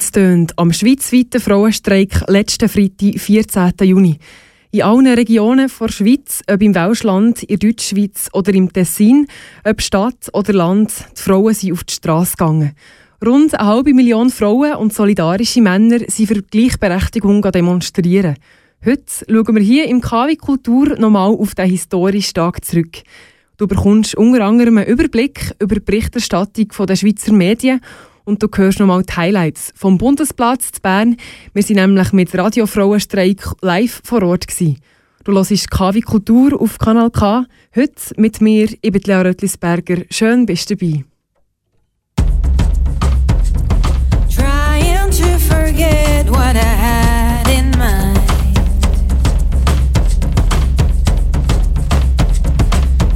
Es am schweizweiten Frauenstreik letzten Freitag, 14. Juni. In allen Regionen der Schweiz, ob im Welschland, in der Deutschschweiz oder im Tessin, ob Stadt oder Land, die Frauen sind auf die Straße gegangen. Rund eine halbe Million Frauen und solidarische Männer sind für Gleichberechtigung demonstrieren. Heute schauen wir hier im KW Kultur nochmal auf den historischen Tag zurück. Du bekommst unter anderem einen Überblick über die Berichterstattung der Schweizer Medien und du hörst nochmal die Highlights vom Bundesplatz zu Bern. Wir sind nämlich mit Radio Frauenstreik live vor Ort. Gewesen. Du hörst KW Kultur auf Kanal K. Heute mit mir, ich bin Lea Röttlisberger. Schön, bist du dabei. Trying to forget what I had in mind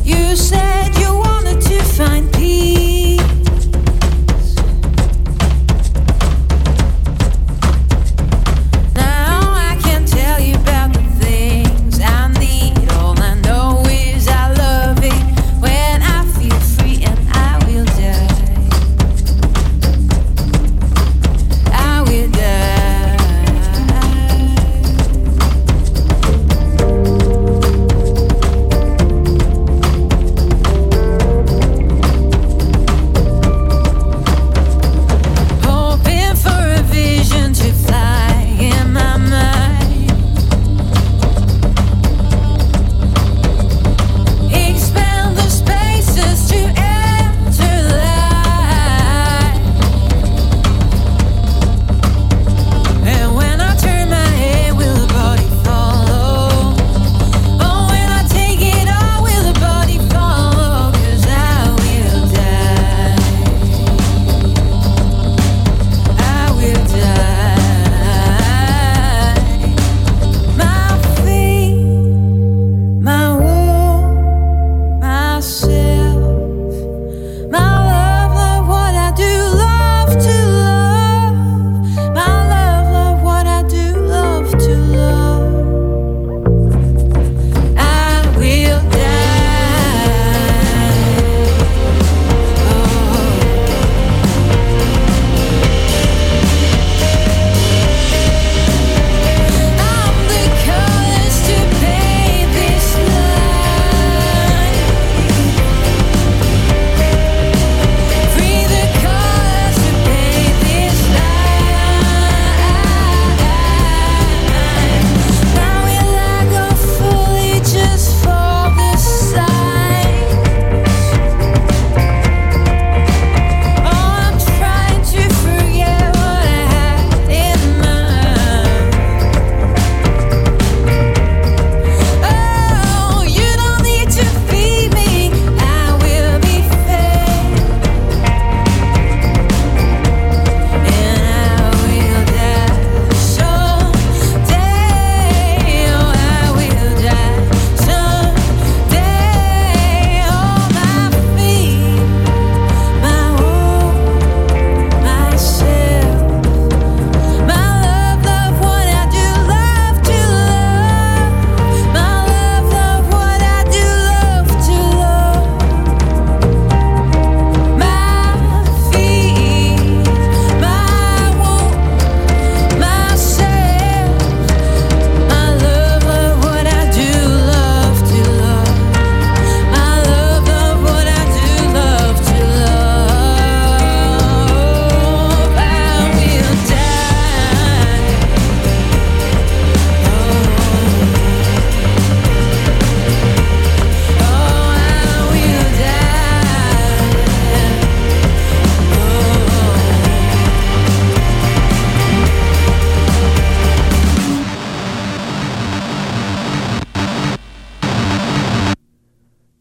You said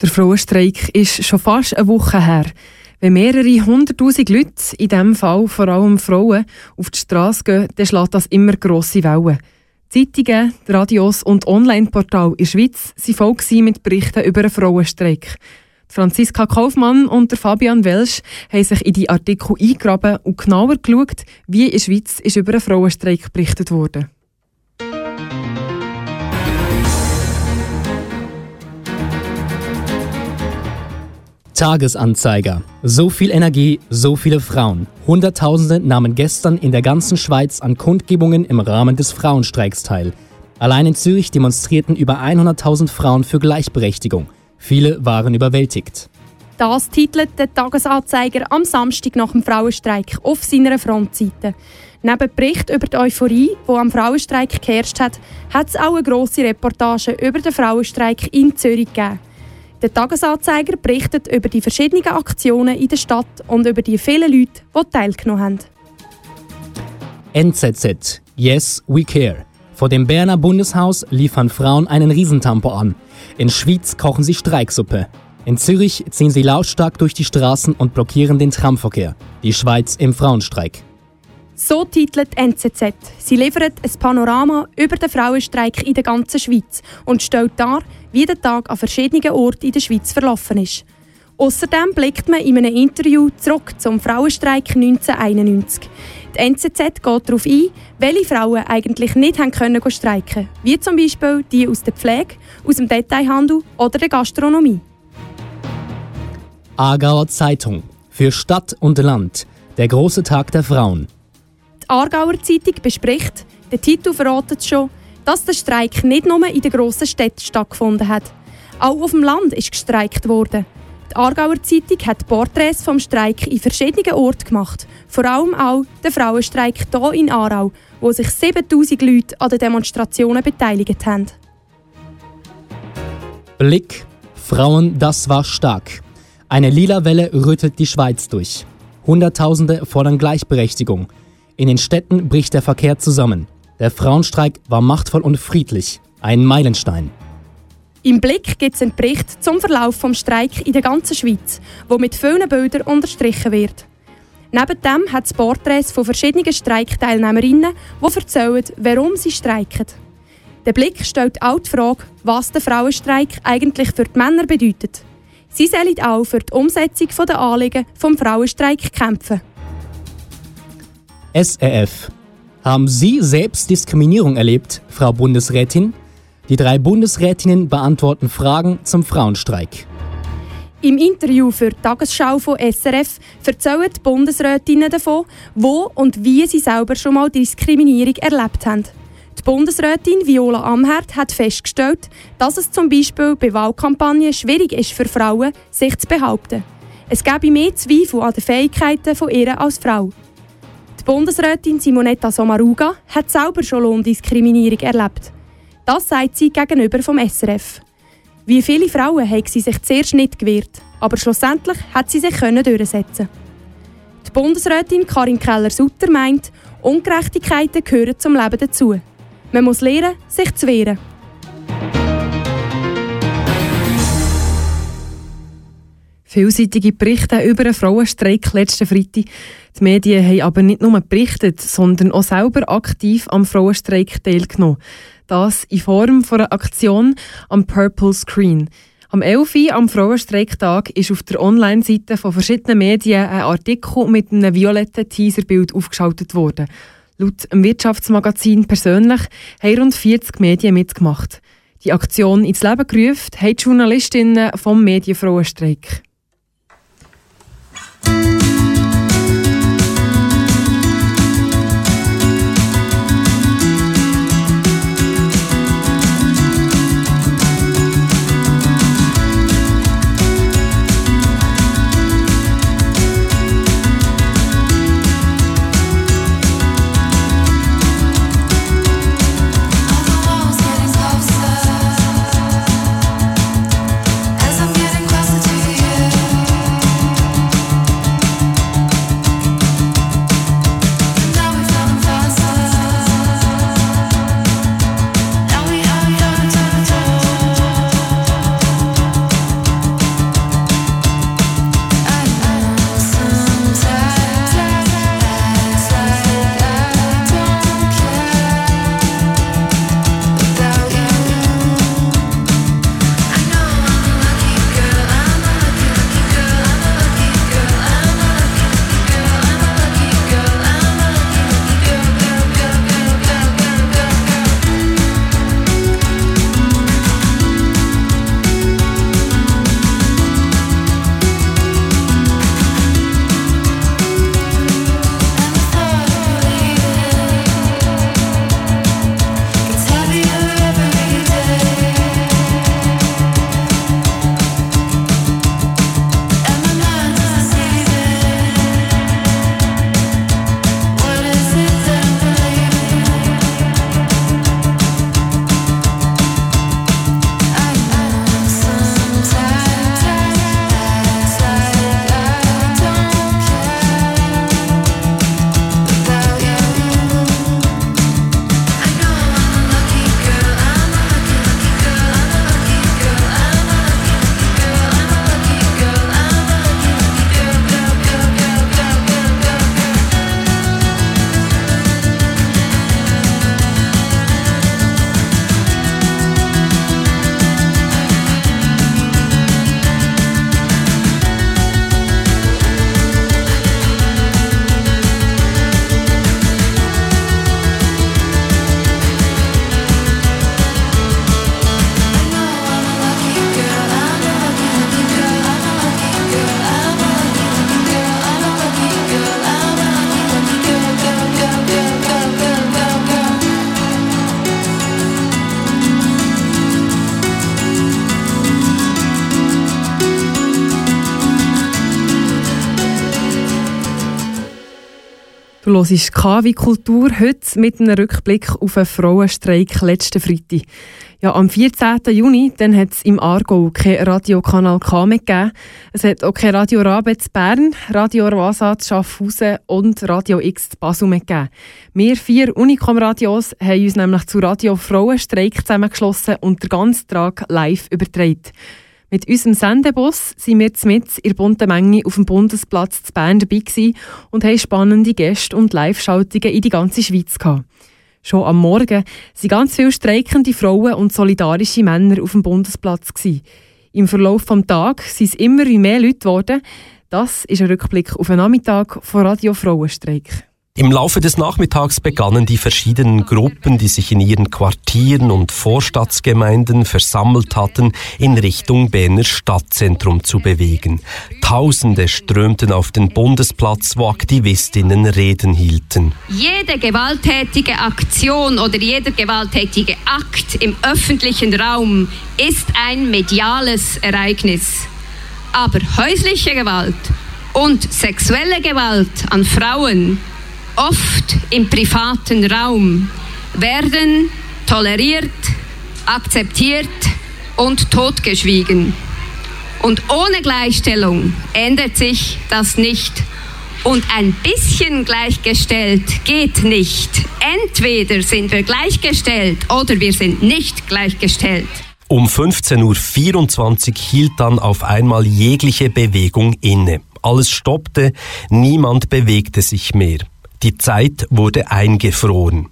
Frauenstreik ist schon fast eine Woche her. Wenn mehrere hunderttausend Leute, in diesem Fall vor allem Frauen, auf die Straße gehen, dann schlägt das immer grosse Wellen. Zeitungen, Radios und Online-Portale in der Schweiz waren voll mit Berichten über einen Frauenstreik. Franziska Kaufmann und Fabian Welsch haben sich in die Artikel eingegraben und genauer geschaut, wie in der Schweiz ist über einen Frauenstreik berichtet wurde. Tagesanzeiger. So viel Energie, so viele Frauen. Hunderttausende nahmen gestern in der ganzen Schweiz an Kundgebungen im Rahmen des Frauenstreiks teil. Allein in Zürich demonstrierten über 100.000 Frauen für Gleichberechtigung. Viele waren überwältigt. Das titelt der Tagesanzeiger am Samstag nach dem Frauenstreik auf seiner Frontseite. Neben Bericht über die Euphorie, die am Frauenstreik geherrscht hat, hat es auch eine grosse Reportage über den Frauenstreik in Zürich gegeben. Der Tagesanzeiger berichtet über die verschiedenen Aktionen in der Stadt und über die vielen Leute, die teilgenommen haben. NZZ Yes, we care. Vor dem Berner Bundeshaus liefern Frauen einen Riesentampo an. In Schwyz kochen sie Streiksuppe. In Zürich ziehen sie lautstark durch die Straßen und blockieren den Tramverkehr. Die Schweiz im Frauenstreik. So titelt NZZ. Sie liefert ein Panorama über den Frauenstreik in der ganzen Schweiz und stellt dar, wie der Tag an verschiedenen Orten in der Schweiz verlaufen ist. Außerdem blickt man in einem Interview zurück zum Frauenstreik 1991. Die NZZ geht darauf ein, welche Frauen eigentlich nicht haben können streiken wie zum Beispiel die aus der Pflege, aus dem Detailhandel oder der Gastronomie. Aargauer Zeitung. Für Stadt und Land. Der große Tag der Frauen. Die Aargauer Zeitung bespricht, der Titel verratet schon, dass der Streik nicht nur in den grossen Städten stattgefunden hat. Auch auf dem Land ist gestreikt worden. Die Aargauer Zeitung hat Porträts vom Streik in verschiedenen Orten gemacht. Vor allem auch der Frauenstreik hier in Aarau, wo sich 7000 Leute an den Demonstrationen beteiligt haben. Blick, Frauen, das war stark. Eine lila Welle rüttelt die Schweiz durch. Hunderttausende fordern Gleichberechtigung. In den Städten bricht der Verkehr zusammen. Der Frauenstreik war machtvoll und friedlich. Ein Meilenstein. Im Blick gibt es einen Bericht zum Verlauf des Streik in der ganzen Schweiz, wo mit vielen Bildern unterstrichen wird. Neben dem hat es Porträts von verschiedenen Streikteilnehmerinnen, die erzählen, warum sie streiken. Der Blick stellt auch die Frage, was der Frauenstreik eigentlich für die Männer bedeutet. Sie sollen auch für die Umsetzung der Anliegen vom Frauenstreik kämpfen. SRF haben Sie selbst Diskriminierung erlebt, Frau Bundesrätin? Die drei Bundesrätinnen beantworten Fragen zum Frauenstreik. Im Interview für die Tagesschau von SRF erzählen die Bundesrätinnen davon, wo und wie sie selber schon mal Diskriminierung erlebt haben. Die Bundesrätin Viola Amherd hat festgestellt, dass es zum Beispiel bei Wahlkampagnen schwierig ist für Frauen, sich zu behaupten. Es gäbe mehr Zweifel an den Fähigkeiten von ihr als Frau. Die Bundesrätin Simonetta Sommaruga hat selber schon Lohndiskriminierung erlebt. Das sagt sie gegenüber vom SRF. Wie viele Frauen haben sie sich zuerst nicht gewehrt, aber schlussendlich hat sie sich durchsetzen. Die Bundesrätin Karin Keller-Sutter meint, Ungerechtigkeiten gehören zum Leben dazu. Man muss lernen, sich zu wehren. Vielseitige Berichte über einen Frauenstreik letzten Freitag. Die Medien haben aber nicht nur berichtet, sondern auch selber aktiv am Frauenstreik teilgenommen. Das in Form einer Aktion am Purple Screen. Am 11. Uhr, am Frauenstreiktag ist auf der Online-Seite von verschiedenen Medien ein Artikel mit einem violetten Teaserbild aufgeschaltet worden. Laut dem Wirtschaftsmagazin persönlich haben rund 40 Medien mitgemacht. Die Aktion ins Leben gerufen haben die Journalistinnen vom Medienfrauenstreik. Du hörst KW Kultur heute mit einem Rückblick auf einen Frauenstreik letzten Freitag. Ja, am 14. Juni dann hat es im Aargau kein Radiokanal K mehr gegeben. Es hat auch kein Radio Rabetz Bern, Radio Wasat Schaffhausen und Radio X Basel mehr gegeben. Wir vier Unicom-Radios haben uns nämlich zu Radio Frauenstreik zusammengeschlossen und den ganzen Tag live übertragen. Mit unserem Sendebus sind wir mit in bunten Menge auf dem Bundesplatz zu Bern dabei und haben spannende Gäste und Live-Schaltungen in die ganze Schweiz gehabt. Schon am Morgen waren ganz viele streikende Frauen und solidarische Männer auf dem Bundesplatz. Gewesen. Im Verlauf des Tages sind es immer mehr Leute geworden. Das ist ein Rückblick auf den Nachmittag von Radio Frauenstreik. Im Laufe des Nachmittags begannen die verschiedenen Gruppen, die sich in ihren Quartieren und Vorstadtsgemeinden versammelt hatten, in Richtung Berner Stadtzentrum zu bewegen. Tausende strömten auf den Bundesplatz, wo Aktivistinnen Reden hielten. Jede gewalttätige Aktion oder jeder gewalttätige Akt im öffentlichen Raum ist ein mediales Ereignis. Aber häusliche Gewalt und sexuelle Gewalt an Frauen oft im privaten Raum, werden toleriert, akzeptiert und totgeschwiegen. Und ohne Gleichstellung ändert sich das nicht. Und ein bisschen gleichgestellt geht nicht. Entweder sind wir gleichgestellt oder wir sind nicht gleichgestellt. Um 15.24 Uhr hielt dann auf einmal jegliche Bewegung inne. Alles stoppte, niemand bewegte sich mehr. Die Zeit wurde eingefroren.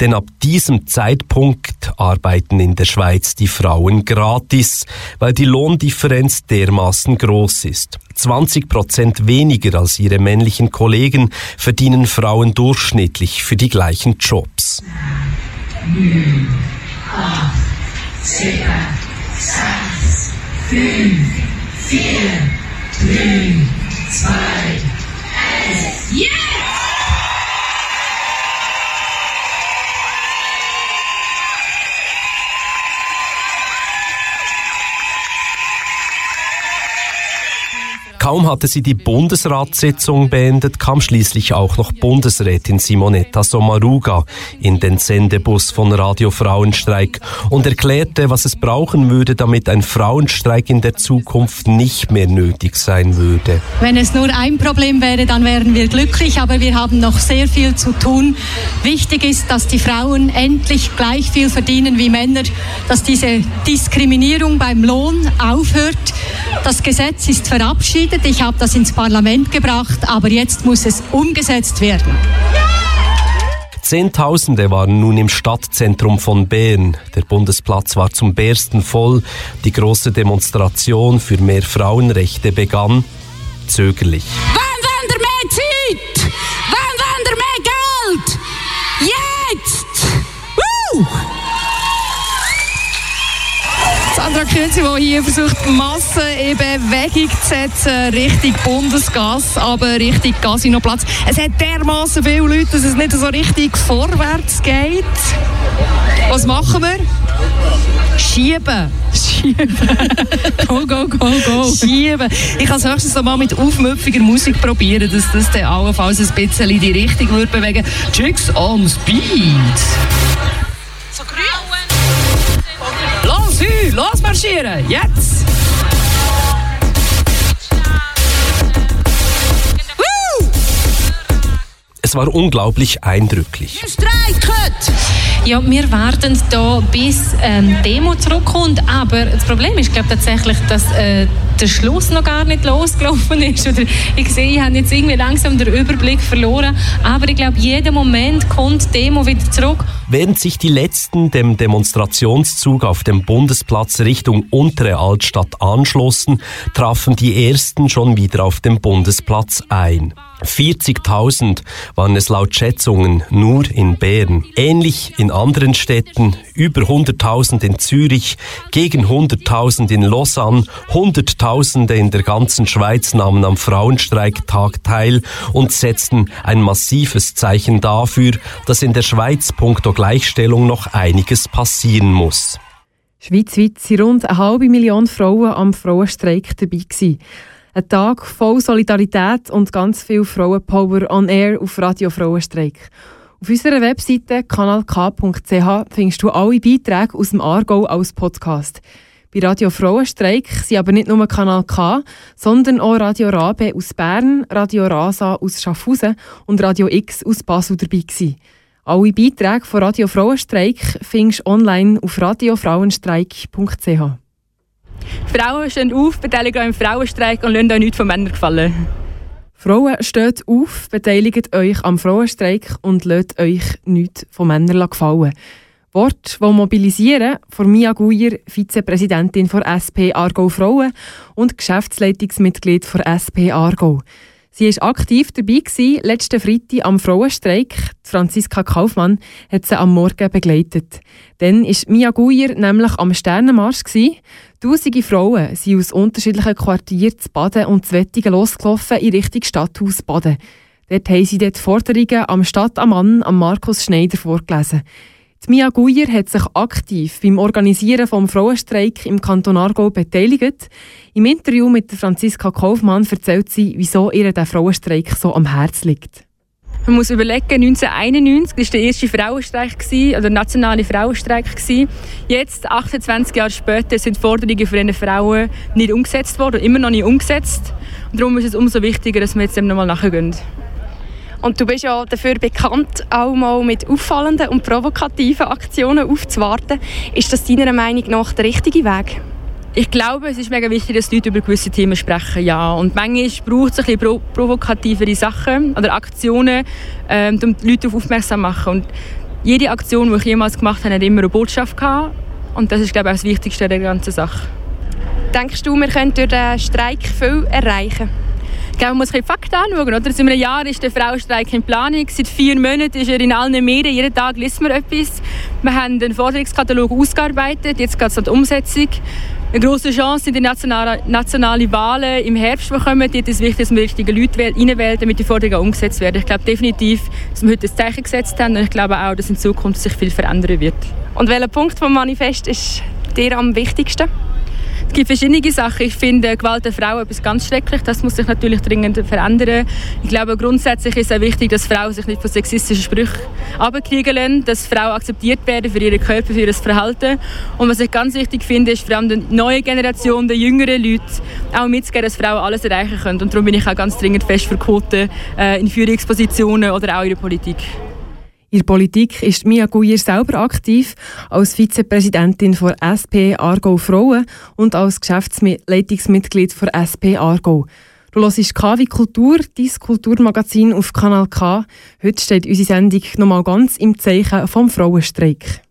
Denn ab diesem Zeitpunkt arbeiten in der Schweiz die Frauen gratis, weil die Lohndifferenz dermaßen groß ist. 20 Prozent weniger als ihre männlichen Kollegen verdienen Frauen durchschnittlich für die gleichen Jobs. 9, 8, 7, 6, 5, 4, 3, 2, 1. Yeah! Kaum hatte sie die Bundesratssitzung beendet, kam schließlich auch noch Bundesrätin Simonetta Sommaruga in den Sendebus von Radio Frauenstreik und erklärte, was es brauchen würde, damit ein Frauenstreik in der Zukunft nicht mehr nötig sein würde. Wenn es nur ein Problem wäre, dann wären wir glücklich, aber wir haben noch sehr viel zu tun. Wichtig ist, dass die Frauen endlich gleich viel verdienen wie Männer, dass diese Diskriminierung beim Lohn aufhört. Das Gesetz ist verabschiedet verabschiedet. Ich habe das ins Parlament gebracht, aber jetzt muss es umgesetzt werden. Zehntausende waren nun im Stadtzentrum von Bern. Der Bundesplatz war zum Bersten voll. Die große Demonstration für mehr Frauenrechte begann zögerlich. Wann Künzi, die hier versucht, Massen in Bewegung zu setzen, Richtung Bundesgas, aber Richtung Casinoplatz. Es hat dermaßen viele Leute, dass es nicht so richtig vorwärts geht. Was machen wir? Schieben. Schieben. go, go, go, go. Schieben. Ich kann es höchstens noch mal mit aufmüpfiger Musik probieren, dass das dann allenfalls ein bisschen die Richtung würde bewegen. Chicks on Speed. Twitter. Jetzt! Es war unglaublich eindrücklich. Ja, wir warten da bis ähm, Demo zurückkommt, aber das Problem ist, glaube tatsächlich, dass äh, der Schluss noch gar nicht losgelaufen ist. Oder ich sehe, ich habe jetzt irgendwie langsam den Überblick verloren, aber ich glaube, jeden Moment kommt die Demo wieder zurück. Während sich die letzten dem Demonstrationszug auf dem Bundesplatz Richtung untere Altstadt anschlossen, trafen die ersten schon wieder auf dem Bundesplatz ein. 40.000 waren es laut Schätzungen nur in Bern. Ähnlich in anderen Städten, über 100.000 in Zürich, gegen 100.000 in Lausanne, Hunderttausende in der ganzen Schweiz nahmen am Frauenstreiktag teil und setzten ein massives Zeichen dafür, dass in der Schweiz punkto Gleichstellung noch einiges passieren muss. Schweizweit waren rund eine halbe Million Frauen am Frauenstreik dabei. Gewesen. Ein Tag voll Solidarität und ganz viel Frauenpower on Air auf Radio Frauenstreik. Auf unserer Webseite kanalk.ch findest du alle Beiträge aus dem Aargau als Podcast. Bei Radio Frauenstreik sind aber nicht nur Kanal K, sondern auch Radio Rabe aus Bern, Radio Rasa aus Schaffhausen und Radio X aus Basel dabei gewesen. Alle Beiträge von Radio Frauenstreik findest du online auf radiofrauenstreik.ch. Frauen stehen auf, beteiligen euch im Frauenstreik und lassen euch nichts von Männern gefallen. Frauen steht auf, beteiligt euch am Frauenstreik und lasst euch nichts von Männern gefallen. Wort, die mobilisieren, von Mia Guyer, Vizepräsidentin von SP Argo Frauen und Geschäftsleitungsmitglied von SP Argo. Sie war aktiv dabei gewesen, letzten Freitag am Frauenstreik. Franziska Kaufmann hat sie am Morgen begleitet. Dann war Mia Guyer nämlich am Sternenmarsch. Gewesen. Tausende Frauen sind aus unterschiedlichen Quartieren zu Baden und zu Wettigen losgelaufen in Richtung Stadthaus Baden. Dort haben sie die Forderungen am Stadt am Markus Schneider, vorgelesen. Die Mia Guyer hat sich aktiv beim Organisieren vom Frauenstreik im Kanton Aargau beteiligt. Im Interview mit Franziska Kaufmann erzählt sie, wieso ihr der Frauenstreik so am Herzen liegt. Man muss überlegen, 1991 war der erste Frauenstreik, oder der nationale Frauenstreik. Jetzt, 28 Jahre später, sind Forderungen für diese Frauen nicht umgesetzt worden, immer noch nicht umgesetzt. Und darum ist es umso wichtiger, dass wir jetzt dem nochmal nachgehen. Und du bist ja dafür bekannt, auch mal mit auffallenden und provokativen Aktionen aufzuwarten. Ist das deiner Meinung nach der richtige Weg? Ich glaube, es ist mega wichtig, dass Leute über gewisse Themen sprechen, ja. Und manchmal braucht es ein bisschen provokativere Sachen oder Aktionen, ähm, um die Leute darauf aufmerksam zu machen. Und jede Aktion, die ich jemals gemacht habe, hat immer eine Botschaft gehabt. Und das ist, glaube ich, auch das Wichtigste der ganzen Sache. Denkst du, wir können durch den Streik viel erreichen? man muss die Fakten anschauen. Oder? Seit einem Jahr ist der Frauenstreik in Planung. Seit vier Monaten ist er in allen Medien. Jeden Tag liest man etwas. Wir haben den Forderungskatalog ausgearbeitet. Jetzt geht es an die Umsetzung. Eine große Chance sind die nationalen nationale Wahlen im Herbst, die kommen. Dort ist es wichtig, dass wir richtige Leute reinwählen, damit die Forderungen umgesetzt werden. Ich glaube definitiv, dass wir heute ein Zeichen gesetzt haben und ich glaube auch, dass in Zukunft sich viel verändern wird. Und welcher Punkt vom Manifest ist dir am wichtigsten? Es gibt verschiedene Sachen. Ich finde Gewalt der Frau etwas ganz schrecklich. Das muss sich natürlich dringend verändern. Ich glaube grundsätzlich ist es auch wichtig, dass Frauen sich nicht von sexistischen Sprüchen abkriegen lassen, dass Frauen akzeptiert werden für ihren Körper, für ihr Verhalten. Und was ich ganz wichtig finde, ist vor allem die neue Generation, die jüngeren Leute, auch mitzugeben, dass Frauen alles erreichen können. Und darum bin ich auch ganz dringend fest für Quoten äh, in Führungspositionen oder auch in der Politik. In der Politik ist Mia Guyer selber aktiv als Vizepräsidentin von SP Argo Frauen und als Geschäftsleitungsmitglied von SP Argo. Du hörst KW Kultur, dein Kulturmagazin auf Kanal K. Heute steht unsere Sendung nochmal ganz im Zeichen vom Frauenstreik.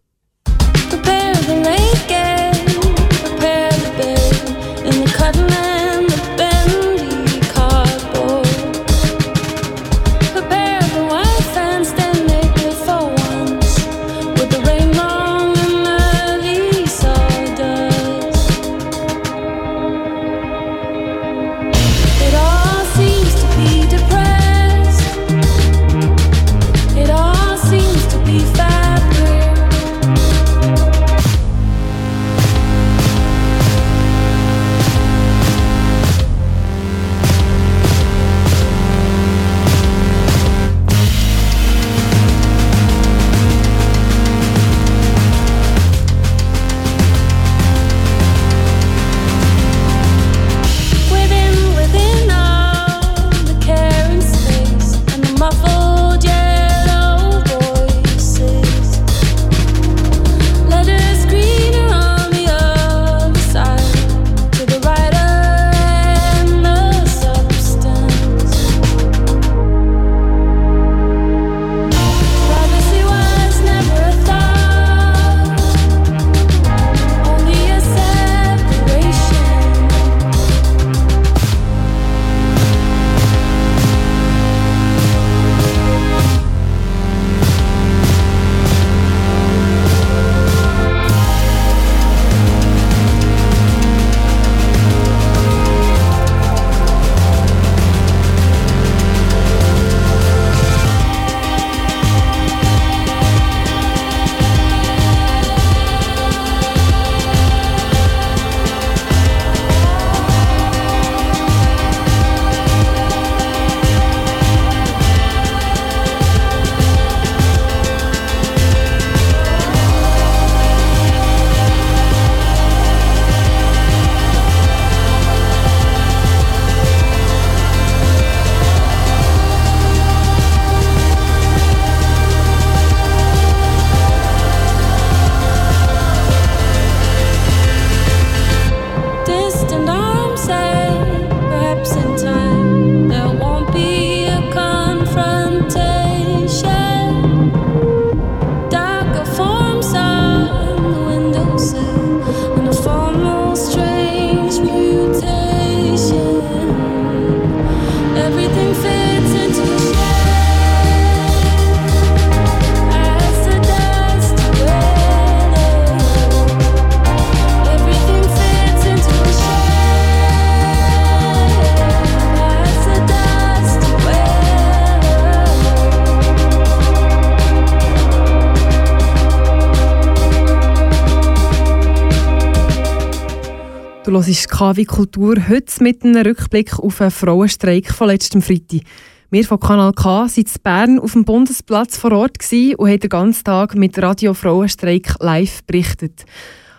Du hörst KW Kultur heute mit einem Rückblick auf einen Frauenstreik von letztem Freitag. Wir von Kanal K waren in Bern auf dem Bundesplatz vor Ort und haben den ganzen Tag mit Radio Frauenstreik live berichtet.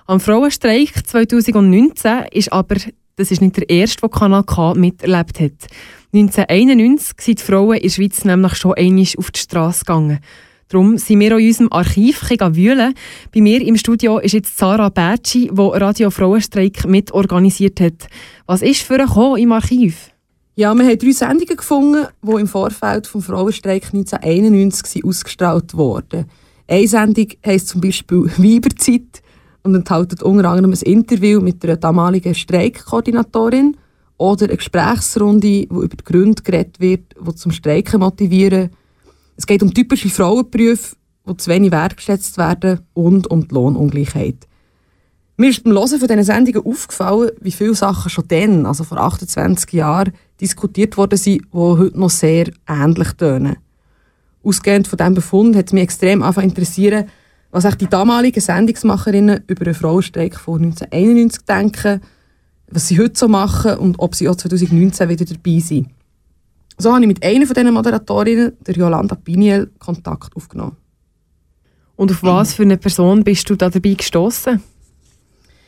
Am Frauenstreik 2019 ist aber, das ist nicht der erste, den Kanal K miterlebt hat. 1991 sind die Frauen in der Schweiz nämlich schon einmal auf die Straße gegangen. Darum sind wir auch in unserem Archiv wühlen. Bei mir im Studio ist jetzt Sarah Bertschi, die Radio Frauenstreik mitorganisiert hat. Was ist für ein im Archiv? Ja, wir haben drei Sendungen gefunden, die im Vorfeld vom Frauenstreik 1991 ausgestrahlt wurden. Eine Sendung heisst zum Beispiel Weiberzeit und enthält unter anderem ein Interview mit der damaligen Streikkoordinatorin oder eine Gesprächsrunde, wo über die Gründe geredet wird, die zum Streiken motivieren es geht um typische Frauenberufe, die zu wenig wertgeschätzt werden und um die Lohnungleichheit. Mir ist beim Hören von diesen Sendungen aufgefallen, wie viele Sachen schon dann, also vor 28 Jahren, diskutiert worden sind, die heute noch sehr ähnlich tönen. Ausgehend von diesem Befund hat es mich extrem interessieren, was auch die damaligen Sendungsmacherinnen über den Frauenstreik von 1991 denken, was sie heute so machen und ob sie auch 2019 wieder dabei sind. So habe ich mit einer von diesen Moderatorinnen, der Jolanda Piniel, Kontakt aufgenommen. Und auf was für eine Person bist du da dabei gestoßen?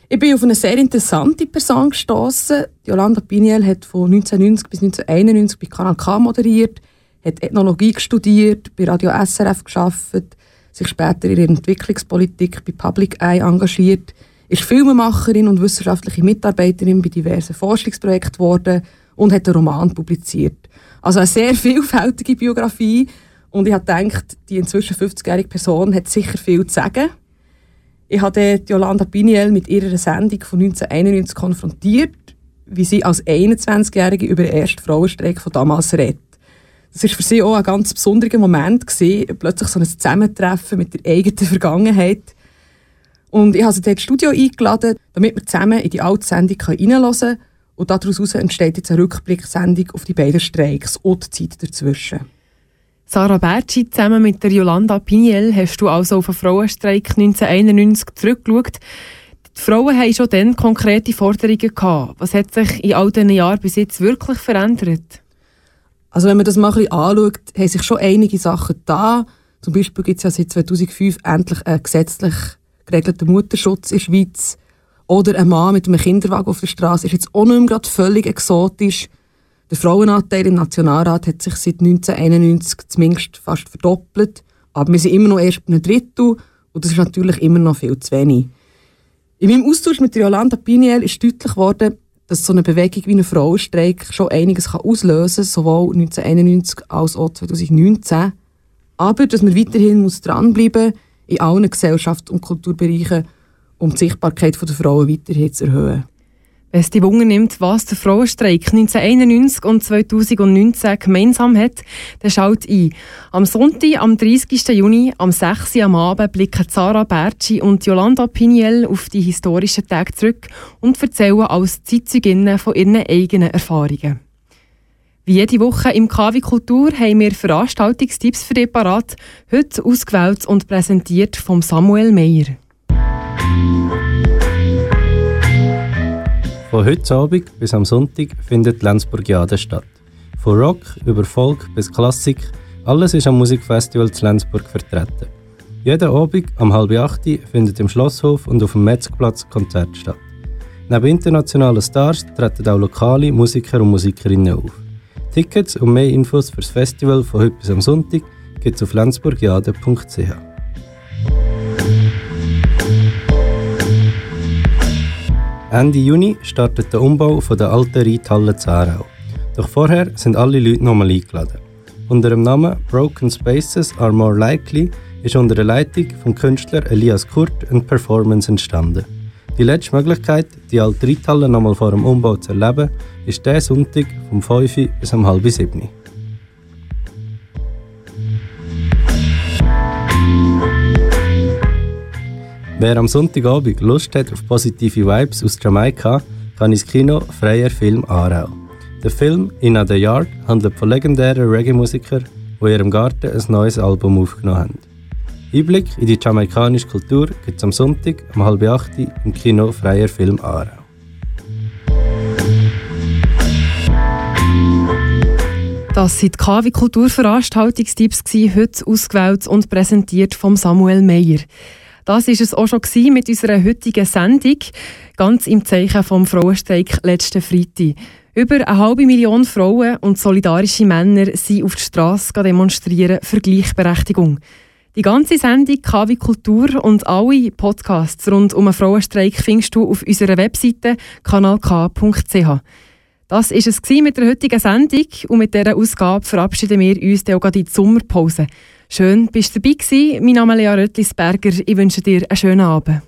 Ich bin auf eine sehr interessante Person gestoßen. Jolanda Piniel hat von 1990 bis 1991 bei Kanal K moderiert, hat Ethnologie studiert, bei Radio SRF geschafft, sich später in ihrer Entwicklungspolitik bei Public Eye engagiert, ist Filmemacherin und wissenschaftliche Mitarbeiterin bei diversen Forschungsprojekten geworden und hat einen Roman publiziert. Also eine sehr vielfältige Biografie. Und ich habe die inzwischen 50-jährige Person hat sicher viel zu sagen. Ich habe Jolanda Piniel mit ihrer Sendung von 1991 konfrontiert, wie sie als 21-Jährige über den ersten Frauenstreik von damals redet. Das war für sie auch ein ganz besonderer Moment, gewesen, plötzlich so ein Zusammentreffen mit der eigenen Vergangenheit. Und ich habe sie dort ins Studio eingeladen, damit wir zusammen in die alte Sendung reinhören können und daraus entsteht jetzt eine Rückblicksendung auf die beiden Streiks und die Zeit dazwischen. Sarah Bertschi, zusammen mit der Jolanda Piniel hast du also auf den Frauenstreik 1991 zurückgeschaut. Die Frauen haben schon dann konkrete Forderungen gehabt. Was hat sich in all diesen Jahren bis jetzt wirklich verändert? Also wenn man das mal ein bisschen anschaut, haben sich schon einige Sachen da. Zum Beispiel gibt es ja seit 2005 endlich einen gesetzlich geregelten Mutterschutz in der Schweiz. Oder ein Mann mit einem Kinderwagen auf der Straße ist jetzt auch nicht mehr völlig exotisch. Der Frauenanteil im Nationalrat hat sich seit 1991 zumindest fast verdoppelt. Aber wir sind immer noch erst bei einem Drittel und das ist natürlich immer noch viel zu wenig. In meinem Austausch mit Yolanda Piniel ist deutlich geworden, dass so eine Bewegung wie ein Frauenstreik schon einiges kann auslösen kann, sowohl 1991 als auch 2019. Aber dass man weiterhin muss dranbleiben muss, in allen Gesellschafts- und Kulturbereichen um die Sichtbarkeit der Frauen weiterhin zu erhöhen. Wenn es die Wunder nimmt, was der Frauenstreik 1991 und 2019 gemeinsam hat, dann schaut ein. Am Sonntag, am 30. Juni, am 6. am Abend blicken Sarah Bertschi und Yolanda Piniel auf die historischen Tage zurück und erzählen als Zeitzeuginnen von ihren eigenen Erfahrungen. Wie jede Woche im KW Kultur haben wir Veranstaltungstipps für dich parat, heute ausgewählt und präsentiert vom Samuel Meyer. Von heute Abend bis am Sonntag findet die Lenzburgiade statt. Von Rock über Folk bis Klassik, alles ist am Musikfestival zu Lenzburg vertreten. Jeden Abend um halb acht findet im Schlosshof und auf dem Metzgplatz Konzert statt. Neben internationalen Stars treten auch lokale Musiker und Musikerinnen auf. Tickets und mehr Infos für das Festival von heute bis am Sonntag gibt es auf lenzburgiade.ch. Ende Juni startet der Umbau von der alten Reithalle Zarau. Doch vorher sind alle Leute nochmal eingeladen. Unter dem Namen Broken Spaces Are More Likely ist unter der Leitung vom Künstler Elias Kurt eine Performance entstanden. Die letzte Möglichkeit, die alte Reithalle nochmal vor dem Umbau zu erleben, ist der Sonntag vom 5 bis um halb 7. Wer am Sonntagabend Lust hat auf positive Vibes aus Jamaika, kann ins Kino Freier Film Aarau. Der Film In the Yard handelt von legendären Reggae-Musikern, die in ihrem Garten ein neues Album aufgenommen haben. Einblick in die jamaikanische Kultur gibt es am Sonntag um halb acht im Kino Freier Film Aarau. Das waren die KW Kulturveranstaltungstipps heute ausgewählt und präsentiert von Samuel Meyer. Das ist es auch schon mit unserer heutigen Sendung, ganz im Zeichen vom Frauenstreik letzten Freitag. Über eine halbe Million Frauen und solidarische Männer sind auf die Straße demonstrieren für Gleichberechtigung. Die ganze Sendung KW Kultur und alle Podcasts rund um einen Frauenstreik findest du auf unserer Webseite kanalk.ch. Das war es mit der heutigen Sendung und mit dieser Ausgabe verabschieden wir uns dann auch in die Sommerpause. Schön, bist du dabei gewesen. Mein Name ist Lea Röttlisberger. Ich wünsche dir einen schönen Abend.